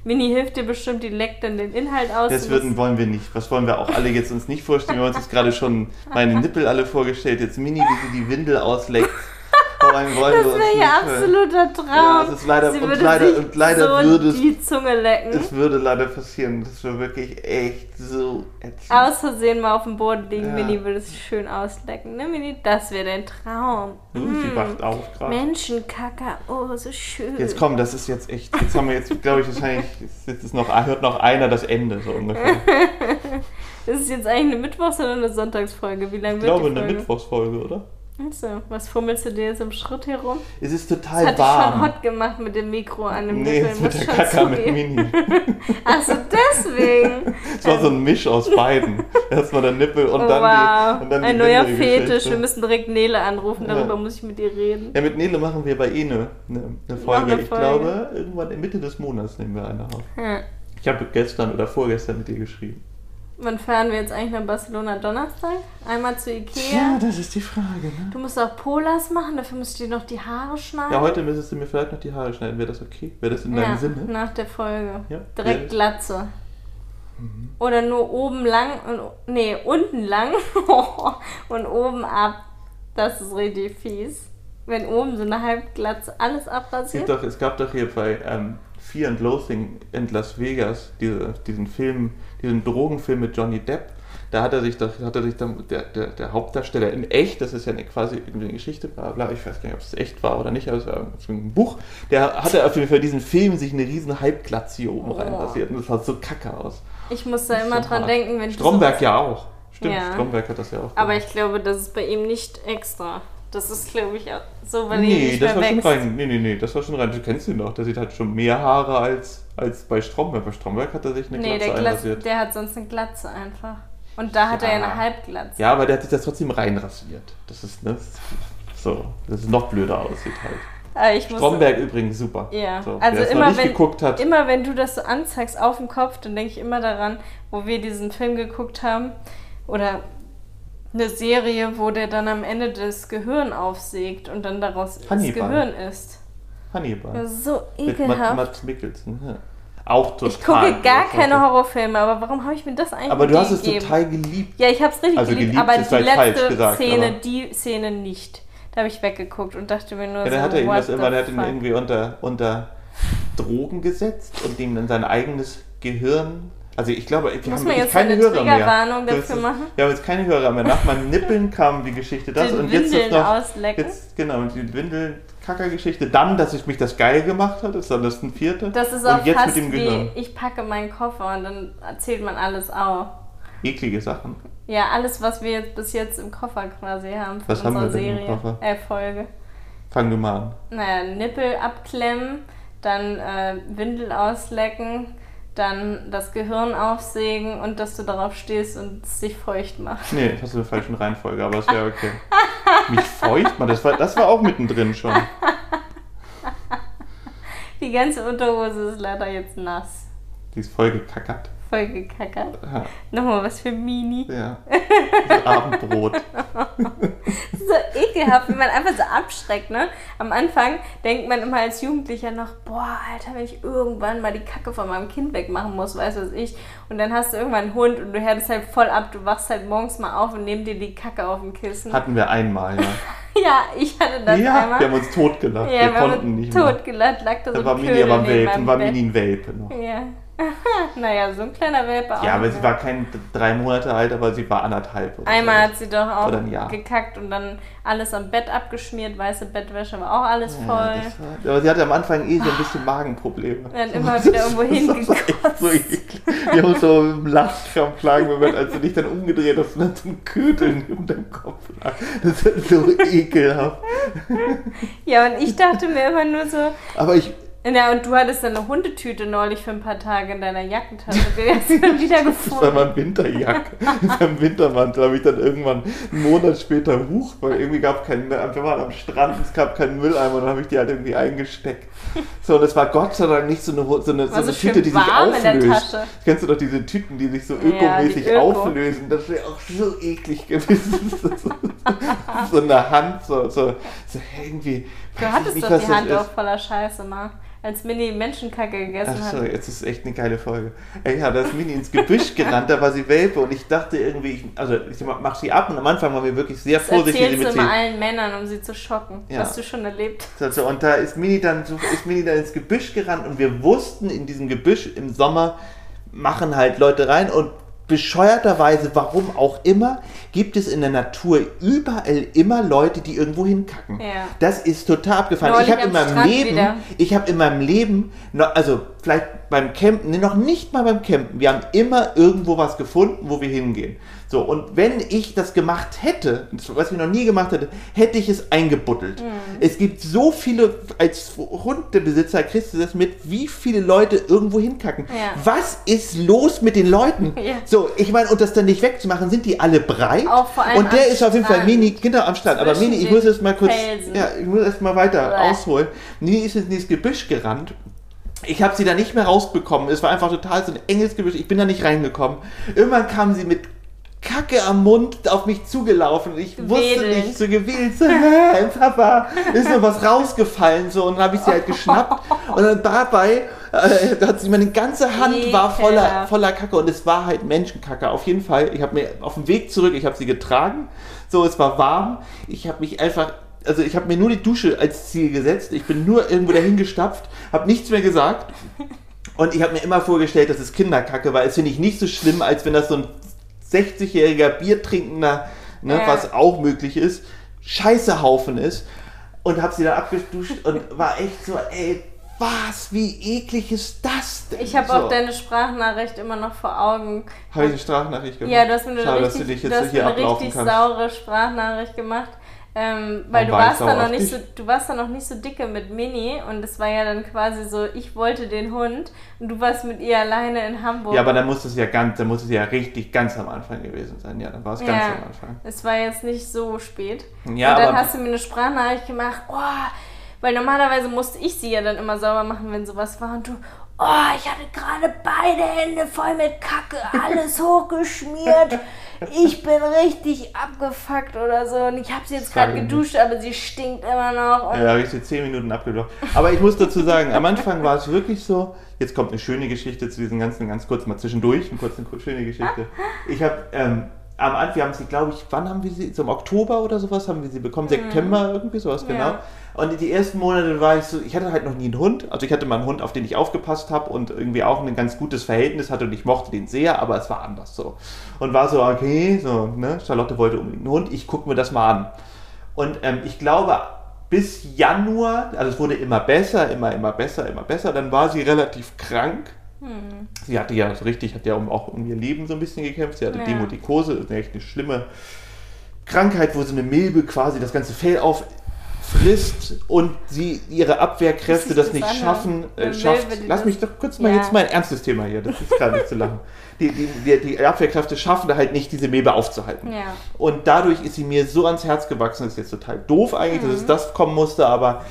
Mini hilft dir bestimmt, die leckt dann den Inhalt aus. Das würden, wollen wir nicht. Was wollen wir auch alle jetzt uns nicht vorstellen? Wir haben uns jetzt gerade schon meine Nippel alle vorgestellt. Jetzt Mini, wie sie die Windel ausleckt. Allem wollen das wäre ja absoluter Traum. Ja, das ist leider- Sie und würde leider- und leider so würde es- die Zunge lecken. Es würde leider passieren. Das wäre wirklich echt so ätzend. Aus Versehen mal auf dem Boden liegen, Ja. Mini würde sich schön auslecken. Ne, Mini? Das wäre dein Traum. Hm, Sie Mm. wacht auf gerade. Menschenkacker, oh, so schön. Jetzt komm, das ist jetzt echt. Jetzt haben wir jetzt, glaube ich, wahrscheinlich. Jetzt ist noch, hört noch einer das Ende so ungefähr. Ist es jetzt eigentlich eine Mittwochs- oder eine Sonntagsfolge? Wie lange Ich wird glaube, die eine Folge? Mittwochsfolge, oder? Achso, was fummelst du dir jetzt im Schritt herum? Es ist Das total hat schon warm. hot gemacht mit dem Mikro an dem nee, Nippel. jetzt mit der Kaka mit. Mini. Achso, deswegen. Es war so ein Misch aus beiden. Erstmal der Nippel und oh, dann wow. die, und dann die Ein neuer. Fetisch. Wir müssen direkt Nele anrufen, Ja. darüber muss ich mit dir reden. Ja, mit Nele machen wir bei eh eine, eine, eine Folge. eine Ich Folge. glaube, irgendwann in Mitte des Monats nehmen wir eine auf. Ja. Ich habe gestern oder vorgestern mit ihr geschrieben. Wann fahren wir jetzt eigentlich nach Barcelona? Donnerstag? Einmal zu Ikea? Ja, das ist die Frage, ne? Du musst auch Polas machen, dafür musst du dir noch die Haare schneiden. Ja, heute müsstest du mir vielleicht noch die Haare schneiden. Wäre das okay? Wäre das in Ja, deinem Sinne? nach der Folge. Ja. Direkt Ja. Glatze. Mhm. Oder nur oben lang und nee, unten lang und oben ab. Das ist richtig fies. Wenn oben so eine Halbglatze alles Es, abrasiert. gibt doch, es gab doch hier bei ähm, Fear and Loathing in Las Vegas diese, diesen Film, diesen Drogenfilm mit Johnny Depp. Da hat er sich doch, hat er sich dann, der, der, der Hauptdarsteller in echt, das ist ja eine, quasi irgendwie eine Geschichte, bla bla, ich weiß gar nicht, ob es echt war oder nicht, aber es war ein Buch, der hatte auf jeden Fall diesen Film sich eine riesen Halbglatze hier oben Oh. reinrasiert und das sah so kacke aus. Ich muss da immer dran hart. denken, wenn ich Stromberg ja auch. Stimmt, Ja. Stromberg hat das ja auch Aber gemacht. ich glaube, das ist bei ihm nicht extra. Das ist, glaube ich, auch so, weil Nee, nicht das war schon wächst. rein. Nee, nee, nee, das war schon rein. Du kennst ihn doch. Der sieht halt schon mehr Haare als, als bei Stromberg. Bei Stromberg hat er sich eine Nee, Glatze der, einrasiert. der hat sonst eine Glatze einfach. Und da hat er ja Ja. eine Halbglatze. Ja, aber der hat sich das trotzdem reinrasiert. Das ist, ne? So, dass es noch blöder aussieht halt. Aber ich muss, Stromberg übrigens super. Ja, So, also immer noch wenn, hat. immer wenn du das so anzeigst auf dem Kopf, dann denke ich immer daran, wo wir diesen Film geguckt haben oder eine Serie, wo der dann am Ende das Gehirn aufsägt und dann daraus Hannibal. das Gehirn isst. Hannibal. Das ist so mit Matt, ekelhaft. Matt Mikkelsen. Ja. Auch total. ich gucke gar keine Horrorfilme, aber warum habe ich mir das eigentlich Aber du mit hast es gegeben? total geliebt. Ja, ich habe es richtig Also geliebt, geliebt aber ist die letzte gesagt, Szene, die Szene nicht. Da habe ich weggeguckt und dachte mir nur Ja, so, hat er ihm das immer, der hat ihn irgendwie unter, unter Drogen gesetzt und ihm dann sein eigenes Gehirn Also ich glaube, wir Muss haben jetzt keine eine Hörer mehr. Das dafür ist- machen? Wir haben jetzt keine Hörer mehr. Nach meinem Nippeln kam die Geschichte das Den und jetzt ist Windeln noch auslecken? jetzt genau und die Windelkacker-Geschichte. Dann, dass ich mich das geil gemacht hat, ist dann das ein vierte. Das ist und auch jetzt fast mit dem wie, Gehirn. ich packe meinen Koffer und dann erzählt man alles auf. Eklige Sachen. Ja, alles, was wir jetzt bis jetzt im Koffer quasi haben von Was haben unserer wir denn im Serie. Koffer? Äh, Folge. Fang du mal an. Naja, Nippel abklemmen, dann äh, Windel auslecken, dann das Gehirn aufsägen und dass du darauf stehst und es sich feucht macht. Nee, das hast du in der falschen Reihenfolge, aber es wäre okay. Mich feucht man, das war, das war auch mittendrin schon. Die ganze Unterhose ist leider jetzt nass. Die ist voll gekackert. Voll gekackert. Ja, Nochmal was für Mini. ja. So Abendbrot. so ekelhaft, wenn man einfach so abschreckt, ne? Am Anfang denkt man immer als Jugendlicher noch, boah, Alter, wenn ich irgendwann mal die Kacke von meinem Kind wegmachen muss, weißt du was ich. Und dann hast du irgendwann einen Hund und du hörst halt voll ab, du wachst halt morgens mal auf und nimmst dir die Kacke auf dem Kissen. Hatten wir einmal, ja. ja, ich hatte das ja, einmal. wir haben uns totgelacht. ja, wir wir konnten nicht totgelacht, lag da so Da ein war Mini aber meinem war. Mini ein Welpe noch. Ja. naja, so ein kleiner Welpe auch. Ja, aber sie war kein drei Monate alt, aber sie war anderthalb. Einmal so. hat sie doch auch gekackt und dann alles am Bett abgeschmiert, weiße Bettwäsche war auch alles Ja, voll. war, aber sie hatte am Anfang eh so ein bisschen Magenprobleme. Dann immer wieder irgendwo hingekotzt. so eklig. Wir haben so im Lachkrampf klagen Moment, als du dich dann umgedreht hast und dann zum Köteln um deinem Kopf lag. Das ist so ekelhaft. Ja, und ich dachte mir immer nur so, Aber ich, ja, und du hattest dann eine Hundetüte neulich für ein paar Tage in deiner Jackentasche. Die hast du dann wieder das war gefunden. mein Winterjacke. Beim Wintermantel habe ich dann irgendwann einen Monat später Huch, weil irgendwie gab es keinen, wir waren am Strand, es gab keinen Mülleimer und dann habe ich die halt irgendwie eingesteckt. So, und es war Gott sei Dank nicht so eine, so eine, so eine so Tüte, die sich auflöst. Kennst du doch diese Tüten, die sich so Ja, ökomäßig die Öko. auflösen? Das wäre auch so eklig gewesen. so eine Hand, so, so, so irgendwie. Du hattest nicht, doch die Hand auch voller Scheiße mal, als Mini Menschenkacke gegessen Ach hat. so, jetzt ist echt eine geile Folge. Ey, ja, da ist Mini ins Gebüsch gerannt, da war sie Welpe und ich dachte irgendwie, ich, also ich mach sie ab und am Anfang waren wir wirklich sehr Das vorsichtig erzählst du mit immer sie. allen Männern, um sie zu schocken. Ja. Was du schon erlebt. So, so, und da ist Mini dann ist Mini dann ins Gebüsch gerannt und wir wussten, in diesem Gebüsch im Sommer machen halt Leute rein und bescheuerterweise, warum auch immer, gibt es in der Natur überall immer Leute, die irgendwo hinkacken. Ja. Das ist total abgefahren. Neulich ich habe in meinem Strand Leben, wieder. ich habe in meinem Leben, noch, also vielleicht beim Campen, nee, noch nicht mal beim Campen, wir haben immer irgendwo was gefunden, wo wir hingehen. So, und wenn ich das gemacht hätte, was ich noch nie gemacht hätte, hätte ich es eingebuddelt. Mhm. Es gibt so viele, als Hundebesitzer kriegst du das mit, wie viele Leute irgendwo hinkacken. Ja. Was ist los mit den Leuten? Ja. So, ich meine, und das dann nicht wegzumachen, sind die alle breit? Auch vor allem und der ist auf jeden Fall. Mini, genau am Strand. Aber Mini, ich muss jetzt mal kurz, Felsen. ja, ich muss erst mal weiter Bäh. ausholen. Mini ist jetzt ins Gebüsch gerannt. Ich habe sie da nicht mehr rausbekommen. Es war einfach total so ein enges Gebüsch. Ich bin da nicht reingekommen. Irgendwann kam sie mit Kacke am Mund auf mich zugelaufen. Ich wusste Wedelnd. nicht, so gewählt, so, "Hä, Papa, ist mir was rausgefallen, so, und dann habe ich sie halt geschnappt. Und dann dabei äh, hat sie meine ganze Hand war voller, Ekelhaft. voller Kacke und es war halt Menschenkacke. Auf jeden Fall. Ich habe mir auf dem Weg zurück, ich habe sie getragen. So, es war warm. Ich habe mich einfach, also ich habe mir nur die Dusche als Ziel gesetzt. Ich bin nur irgendwo dahin gestapft, habe nichts mehr gesagt. Und ich habe mir immer vorgestellt, das ist Kinderkacke, weil es finde ich nicht so schlimm, als wenn das so ein 60-jähriger Biertrinkender, ne, Ja. was auch möglich ist, Scheißehaufen ist. Und habe sie dann abgeduscht und war echt so, ey, was, wie eklig ist das denn? Ich habe so. auch deine Sprachnachricht immer noch vor Augen. Habe ich eine Sprachnachricht gemacht? Ja, du hast mir eine Schade, dass du richtig, dich du jetzt hast hier eine richtig kannst. saure Sprachnachricht gemacht. Ähm, weil du warst, da sauer noch nicht dich? so, du warst da noch nicht so dicke mit Mini und es war ja dann quasi so, ich wollte den Hund und du warst mit ihr alleine in Hamburg. Ja, aber dann muss es ja ganz, dann muss es ja richtig ganz am Anfang gewesen sein. Ja, dann war es ganz Ja. am Anfang. Es war jetzt nicht so spät. Ja, und dann aber- hast du mir eine Sprachnachricht gemacht, oh, weil normalerweise musste ich sie ja dann immer sauber machen, wenn sowas war. Und du, oh, ich hatte gerade beide Hände voll mit Kacke, alles hochgeschmiert. Ich bin richtig abgefuckt oder so. Und ich habe sie jetzt gerade geduscht, aber sie stinkt immer noch. Ja, habe ich sie zehn Minuten abgebrochen. Aber ich muss dazu sagen, am Anfang war es wirklich so, jetzt kommt eine schöne Geschichte zu diesen ganzen, ganz kurz mal zwischendurch, eine kurze, schöne Geschichte. Ich habe, ähm, am Anfang, wir haben sie, glaube ich, wann haben wir sie? So im Oktober oder sowas haben wir sie bekommen, September irgendwie sowas, genau. Ja. Und die ersten Monate war ich so, ich hatte halt noch nie einen Hund. Also ich hatte mal einen Hund, auf den ich aufgepasst habe und irgendwie auch ein ganz gutes Verhältnis hatte und ich mochte den sehr, aber es war anders so. Und war so, okay, so, ne, Charlotte wollte unbedingt einen Hund, ich gucke mir das mal an. Und ähm, ich glaube, bis Januar, also es wurde immer besser, immer, immer besser, immer besser, dann war sie relativ krank. Sie hatte ja so richtig, hat ja auch um ihr Leben so ein bisschen gekämpft. Sie hatte Ja. Demotikose, ist eine echt eine schlimme Krankheit, wo so eine Milbe quasi das ganze Fell auffrisst und sie ihre Abwehrkräfte das das nicht schaffen, äh, schafft. Milbe, Lass mich doch kurz mal Ja. jetzt mal ein ernstes Thema hier, das ist gerade nicht zu lachen. Die, die, die, die Abwehrkräfte schaffen halt nicht, diese Milbe aufzuhalten. Ja. Und dadurch ist sie mir so ans Herz gewachsen. Das ist jetzt total doof eigentlich, Mhm. dass es das kommen musste, aber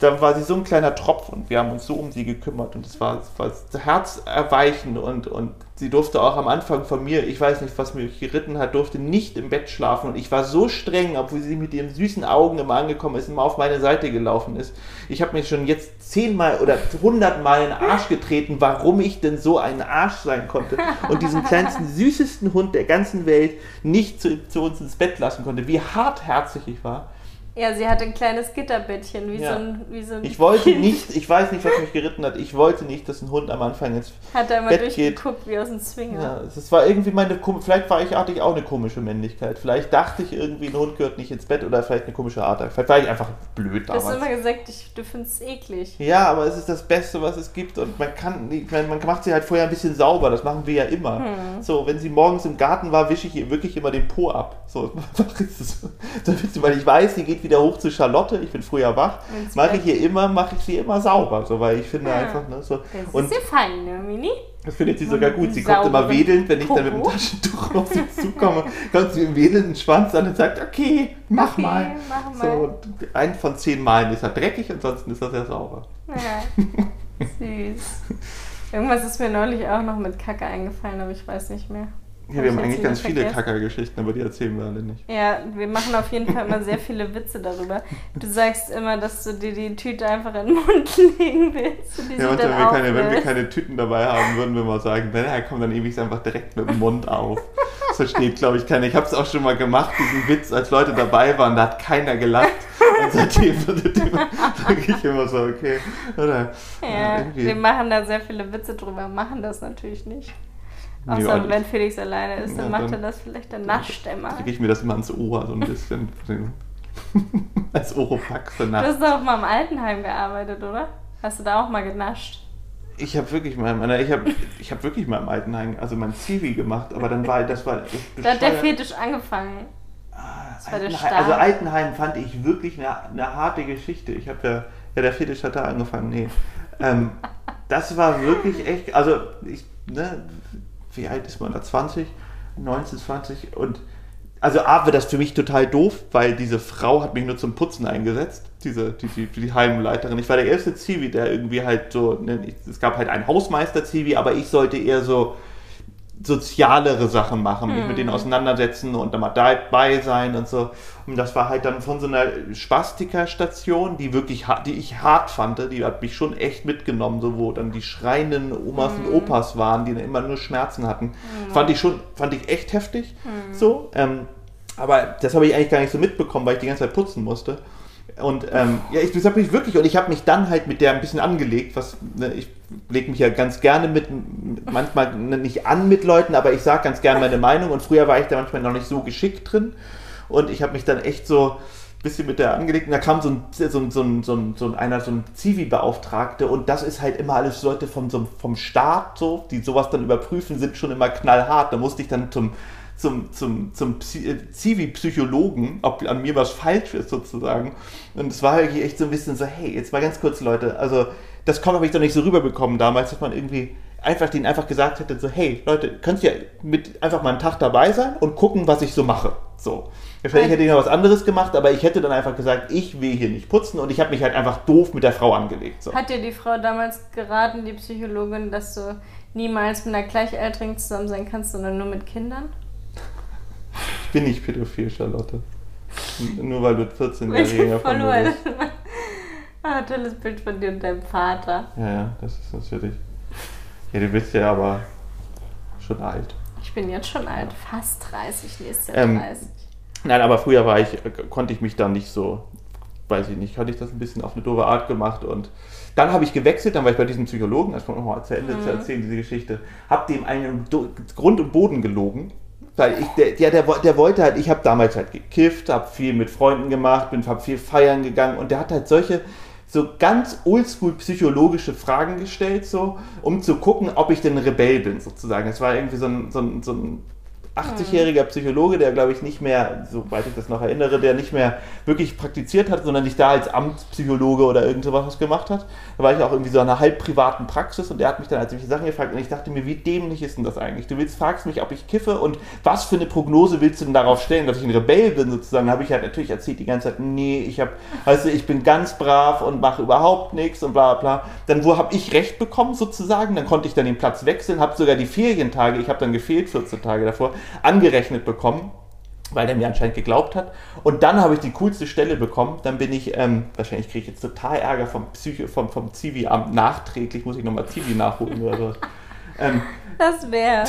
da war sie so ein kleiner Tropf und wir haben uns so um sie gekümmert und es war, es war herzerweichend und, und sie durfte auch am Anfang von mir, ich weiß nicht, was mich geritten hat, durfte nicht im Bett schlafen und ich war so streng, obwohl sie mit ihren süßen Augen immer angekommen ist, immer auf meine Seite gelaufen ist. Ich habe mir schon jetzt zehnmal oder hundertmal in den Arsch getreten, warum ich denn so ein Arsch sein konnte und diesen kleinsten, süßesten Hund der ganzen Welt nicht zu, zu uns ins Bett lassen konnte, wie hartherzig ich war. Ja, sie hatte ein kleines Gitterbettchen, wie, Ja. so, ein, wie so ein Ich wollte nicht, ich weiß nicht, was mich geritten hat, ich wollte nicht, dass ein Hund am Anfang jetzt. Hat er immer Bett durchgeguckt wie aus dem Zwinger. Ja, das war irgendwie meine, vielleicht war ich, ich auch eine komische Männlichkeit. Vielleicht dachte ich irgendwie, ein Hund gehört nicht ins Bett oder vielleicht eine komische Art. Vielleicht war ich einfach blöd Du hast damals. immer gesagt, ich, du findest es eklig. Ja, aber es ist das Beste, was es gibt und man kann, nicht- man, man macht sie halt vorher ein bisschen sauber, das machen wir ja immer. Hm. So, wenn sie morgens im Garten war, wische ich ihr wirklich immer den Po ab. So, ich das. Damit sie- weil ich weiß, sie geht wieder hoch zu Charlotte, ich bin früher wach, mache ich ihr immer, mache ich sie immer sauber, so, weil ich finde Ja. einfach, ne, so. Das Und ist sehr fein, ne, Mini? das findet sie sogar gut. Sie kommt immer wedelnd, wenn ich dann mit dem. Taschentuch auf sie zukomme, kommt sie im wedelnden Schwanz an und sagt, okay, mach Okay, mal. mach So, mal. und ein von zehn Malen ist er dreckig, ansonsten ist er sehr sauber. Ja. Süß. Irgendwas ist mir neulich auch noch mit Kacke eingefallen, aber ich weiß nicht mehr. Ja, wir haben eigentlich ganz viele. Kackergeschichten, aber die erzählen wir alle nicht. Ja, wir machen auf jeden Fall immer sehr viele Witze darüber. Du sagst immer, dass du dir die Tüte einfach in den Mund legen willst. Und Ja, und wenn wir, keine, wenn wir keine Tüten dabei haben, würden wir mal sagen, er kommt, dann es einfach direkt mit dem Mund auf. Das versteht, glaube ich, keiner. Ich habe es auch schon mal gemacht, diesen Witz, als Leute dabei waren, da hat keiner gelacht. Und seitdem sage ich immer so, okay. Oder, Ja, irgendwie. wir machen da sehr viele Witze drüber, machen das natürlich nicht. Nee, Außer und- wenn Felix alleine ist, dann Ja, macht dann- er das vielleicht, dann nascht er mal. kriege ich mir das immer ans Ohr, so ein bisschen. als Oropax Du danach. hast doch auch mal im Altenheim gearbeitet, oder? Hast du da auch mal genascht? Ich habe wirklich mal, in meiner- ich habe ich hab wirklich mal im Altenheim, also mein Zivi gemacht, aber dann war das war das Da hat der. Fetisch angefangen. Das war der Altenheim, Start. also Altenheim fand ich wirklich eine, eine harte Geschichte. Ich habe ja, ja, der Fetisch hat da angefangen. Nee. Ähm, das war wirklich echt, also ich, ne, wie alt ist man da? 20? 19, 20 und also A war das für mich total doof, weil diese Frau hat mich nur zum Putzen eingesetzt, diese, die, die, die Heimleiterin. Ich war der erste Zivi, der irgendwie halt so, ne, es gab halt einen Hausmeister-Zivi, aber ich sollte eher so sozialere Sachen machen, mich mit denen auseinandersetzen und dann mal dabei sein und so. Und das war halt dann von so einer Spastikerstation, die wirklich, die ich hart fand, die hat mich schon echt mitgenommen, so wo dann die schreienden Omas und Opas waren, die dann immer nur Schmerzen hatten. Fand ich schon, fand ich echt heftig, so. Ähm, aber das habe ich eigentlich gar nicht so mitbekommen, weil ich die ganze Zeit putzen musste. Und ähm, ja, ich, das habe ich wirklich, und ich habe mich dann halt mit der ein bisschen angelegt, was, ne, ich lege mich ja ganz gerne mit, manchmal ne, nicht an mit Leuten, aber ich sage ganz gerne meine Meinung. Und früher war ich da manchmal noch nicht so geschickt drin. Und ich habe mich dann echt so ein bisschen mit der angelegt. Und da kam so ein, so ein, so ein, so ein, so ein einer, so ein Zivi-Beauftragte. Und das ist halt immer alles Leute vom, so, vom Staat so, die sowas dann überprüfen, sind schon immer knallhart. Da musste ich dann zum zum, zum, zum äh, Zivi-Psychologen, ob an mir was falsch ist sozusagen. Und es war halt echt so ein bisschen so, hey, jetzt mal ganz kurz, Leute, also das habe ich doch nicht so rüberbekommen damals, dass man irgendwie einfach denen einfach gesagt hätte, so, hey, Leute, könnt ihr mit einfach mal einen Tag dabei sein und gucken, was ich so mache. So. Vielleicht hätte ich noch was anderes gemacht, aber ich hätte dann einfach gesagt, ich will hier nicht putzen und ich habe mich halt einfach doof mit der Frau angelegt. So. Hat dir die Frau damals geraten, die Psychologin, dass du niemals mit einer Gleichaltrigen zusammen sein kannst, sondern nur mit Kindern? Ich bin nicht pädophil, Charlotte. Nur weil du 14 Ich Jahre bin voll von mir bist. Ah, tolles Bild von dir und deinem Vater. Ja, ja, das ist natürlich. Ja, du bist ja aber schon alt. Ich Ich bin jetzt schon alt, fast 30, nächstes Jahr Ähm, 30. Nein, aber früher war ich, äh, konnte ich mich da nicht so, weiß ich nicht, hatte ich das ein bisschen auf eine doofe Art gemacht und dann habe ich gewechselt, dann war ich bei diesem Psychologen, das kommt nochmal zu Ende zu erzählen, diese Geschichte, habe dem einen Grund und Boden gelogen, weil ich, der, der, der, der wollte halt, ich habe damals halt gekifft, habe viel mit Freunden gemacht, bin hab viel feiern gegangen und der hat halt solche so ganz oldschool psychologische Fragen gestellt, so, um zu gucken, ob ich denn Rebell bin, sozusagen. Es war irgendwie so ein, so ein, so ein 80-jähriger Psychologe, der glaube ich nicht mehr, soweit ich das noch erinnere, der nicht mehr wirklich praktiziert hat, sondern nicht da als Amtspsychologe oder irgend sowas was gemacht hat. Da war ich auch irgendwie so in einer halb privaten Praxis und der hat mich dann halt solche Sachen gefragt und ich dachte mir, wie dämlich ist denn das eigentlich? Du willst, fragst mich, ob ich kiffe und was für eine Prognose willst du denn darauf stellen, dass ich ein Rebell bin sozusagen? Da habe ich halt natürlich erzählt die ganze Zeit, nee, ich habe, also ich bin ganz brav und mache überhaupt nichts und bla bla. Dann wo habe ich recht bekommen sozusagen? Dann konnte ich dann den Platz wechseln, habe sogar die Ferientage, ich habe dann gefehlt 14 Tage davor, angerechnet bekommen weil der mir anscheinend geglaubt hat. Und dann habe ich die coolste Stelle bekommen. Dann bin ich, ähm, wahrscheinlich kriege ich jetzt total Ärger vom Psycho, vom, vom Zivi-Amt nachträglich, muss ich nochmal Zivi nachholen oder so. Ähm, Das wäre.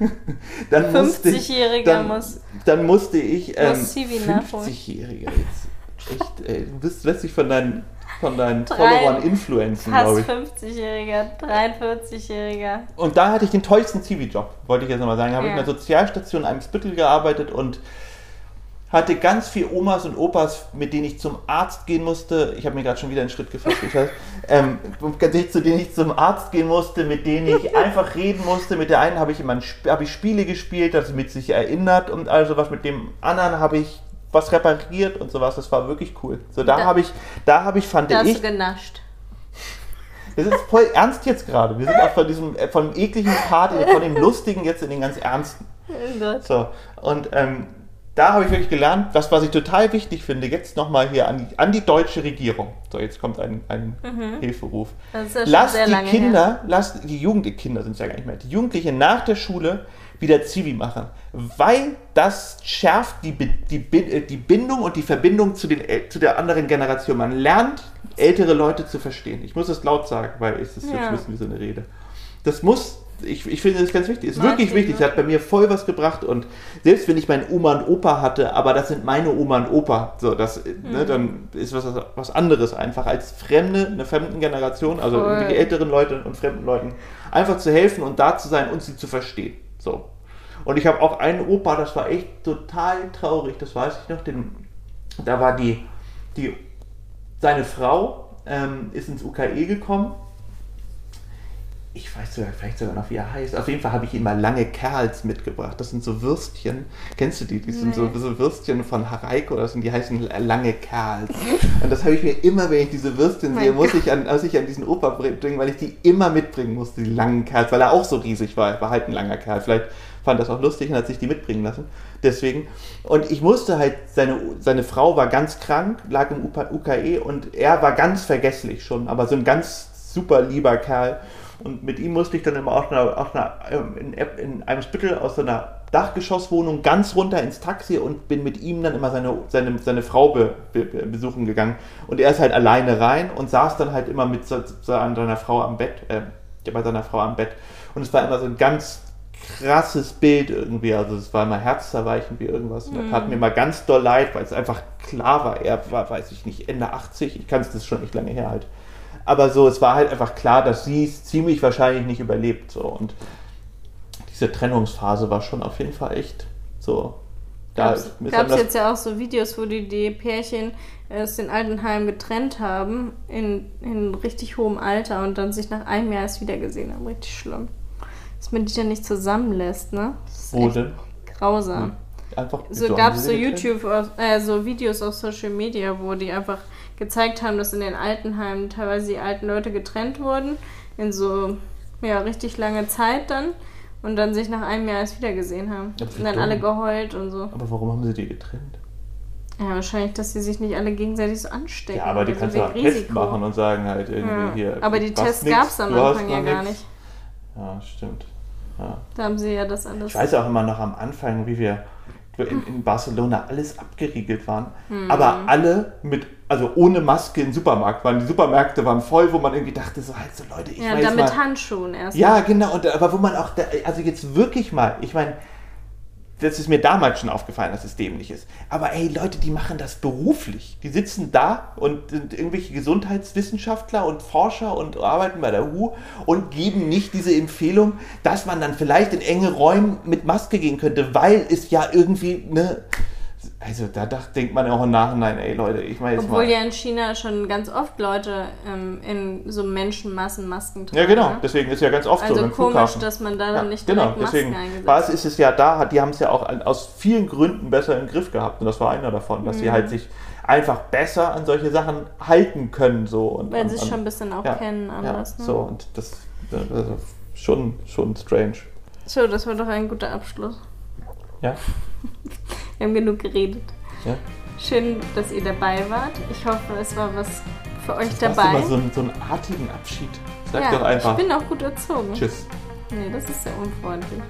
dann musste ich, 50-Jähriger dann, muss. dann musste ich, ähm, Muss Zivi nachholen. 50-Jähriger jetzt. Echt, ey, du bist, lässt dich von deinen, von deinen Followern influenzen, glaube ich. 50-Jähriger, 43-Jähriger. Und da hatte ich den tollsten Zivi-Job, wollte ich jetzt nochmal sagen. Habe ich Ja. in der Sozialstation in einem Spittel gearbeitet und hatte ganz viel Omas und Opas, mit denen ich zum Arzt gehen musste. Ich habe mir gerade schon wieder einen Schritt gefasst. Ich weiß, ähm, zu denen ich zum Arzt gehen musste, mit denen ich einfach reden musste. Mit der einen habe ich immer ein, habe ich Spiele gespielt, das mit sich erinnert und all sowas. Mit dem anderen habe ich was repariert und sowas. Das war wirklich cool. So da Da- habe ich, da habe ich fand Da hast ich du genascht. das ist voll ernst jetzt gerade. Wir sind auch von diesem, äh, vom ekligen Part, von dem Lustigen jetzt in den ganz Ernsten. Oh Gott. So, und ähm, da habe ich wirklich gelernt, was, was ich total wichtig finde, jetzt nochmal hier an die, an die deutsche Regierung. So, jetzt kommt ein, ein Hilferuf. Das ist ja schon Lass sehr die lange Kinder, lass die Jugendlichen, Kinder sind es ja gar nicht mehr, die Jugendlichen nach der Schule wieder Zivi machen, weil das schärft die, die, äh, die Bindung und die Verbindung zu, den, zu der anderen Generation. Man lernt, ältere Leute zu verstehen. Ich muss es laut sagen, weil es ist Ja. jetzt wissen wie so eine Rede. Das muss, ich, ich finde das ganz wichtig, ist Martin, wirklich wichtig. ne? Das hat bei mir voll was gebracht und selbst wenn ich meine Oma und Opa hatte, aber das sind meine Oma und Opa, so, das, äh, Mhm. ne, dann ist was, was anderes einfach als Fremde, eine fremden Generation, also die älteren Leute und fremden Leuten, einfach zu helfen und da zu sein und sie zu verstehen. So. Und ich habe auch einen Opa, das war echt total traurig, das weiß ich noch, den, da war die, die seine Frau ähm, ist ins UKE gekommen. Ich weiß sogar, vielleicht sogar noch, wie er heißt. Auf jeden Fall habe ich ihm mal lange Kerls mitgebracht. Das sind so Würstchen. Kennst du die? Die sind so, so Würstchen von Hareiko. Das sind, die heißen lange Kerls. Und das habe ich mir immer, wenn ich diese Würstchen Mein sehe, muss ich, an, muss ich an diesen Opa bringen, weil ich die immer mitbringen musste, die langen Kerls, weil er auch so riesig war. Er war halt ein langer Kerl. Vielleicht fand das auch lustig und hat sich die mitbringen lassen. Deswegen. Und ich musste halt, seine, seine Frau war ganz krank, lag im UKE und er war ganz vergesslich schon, aber so ein ganz super lieber Kerl. Und mit ihm musste ich dann immer einer, ähm, in, in einem Spittel aus so einer Dachgeschosswohnung ganz runter ins Taxi und bin mit ihm dann immer seine, seine, seine Frau be, be, be, besuchen gegangen. Und er ist halt alleine rein und saß dann halt immer mit so, so an seiner Frau am Bett, äh, bei seiner Frau am Bett. Und es war immer so ein ganz krasses Bild irgendwie. Also es war immer herzzerweichend wie irgendwas. Und das tat mir mal ganz doll leid, weil es einfach klar war, er war, weiß ich nicht, Ende 80. Ich kann es das schon nicht lange her halt. Aber so, es war halt einfach klar, dass sie es ziemlich wahrscheinlich nicht überlebt. So. Und diese Trennungsphase war schon auf jeden Fall echt so. Da Gab es jetzt ja auch so Videos, wo die, die Pärchen aus den Altenheimen getrennt haben, in, in richtig hohem Alter und dann sich nach einem Jahr erst wiedergesehen haben. Richtig schlimm. Dass man die dann nicht zusammenlässt, ne? Das ist grausam. Einfach, So gab es so? YouTube, äh, so Videos auf Social Media, wo die einfach gezeigt haben, dass in den Altenheimen teilweise die alten Leute getrennt wurden, in so, ja, richtig lange Zeit dann und dann sich nach einem Jahr erst wiedergesehen haben. Und dann dumm. alle geheult und so. Aber warum haben sie die getrennt? Ja, wahrscheinlich, dass sie sich nicht alle gegenseitig so anstecken. Ja, aber die also kannst du auch Test machen und sagen halt irgendwie ja. hier. Aber die Tests gab es am Anfang ja gar nix. nicht. Ja, stimmt. Ja. Da haben sie ja das alles. Ich weiß auch immer noch am Anfang, wie wir in, in Barcelona alles abgeriegelt waren, Hm. aber alle mit, also ohne Maske im Supermarkt waren. Die Supermärkte waren voll, wo man irgendwie dachte, so halt so Leute, ich Ja, weiß dann mit mal, Handschuhen erst. ja, genau, und, aber wo man auch, da, also jetzt wirklich mal, ich meine, das ist mir damals schon aufgefallen, dass es dämlich ist. Aber ey, Leute, die machen das beruflich. Die sitzen da und sind irgendwelche Gesundheitswissenschaftler und Forscher und arbeiten bei der WHO und geben nicht diese Empfehlung, dass man dann vielleicht in enge Räume mit Maske gehen könnte, weil es ja irgendwie, ne, also da dacht, denkt man auch im Nachhinein, ey Leute, ich meine jetzt Obwohl mal. ja in China schon ganz oft Leute ähm, in so Menschenmassen Masken tragen. Ja, genau. ne? Deswegen ist ja ganz oft so Also komisch, Flughafen. dass man da Ja, nicht genau, direkt Masken deswegen eingesetzt hat. ist es ja da, die haben es ja auch aus vielen Gründen besser im Griff gehabt und das war einer davon, dass sie Mhm. halt sich einfach besser an solche Sachen halten können so und Weil sie es schon ein bisschen auch ja, kennen anders. ja, ne? so und das also schon schon strange. So, das war doch ein guter Abschluss. Ja, Wir haben genug geredet. ja. Schön, dass ihr dabei wart. Ich hoffe, es war was für euch Du hast dabei. immer so einen, so einen artigen Abschied. Sag ja, doch einfach ich bin auch gut erzogen. Tschüss. Nee, das ist sehr unfreundlich.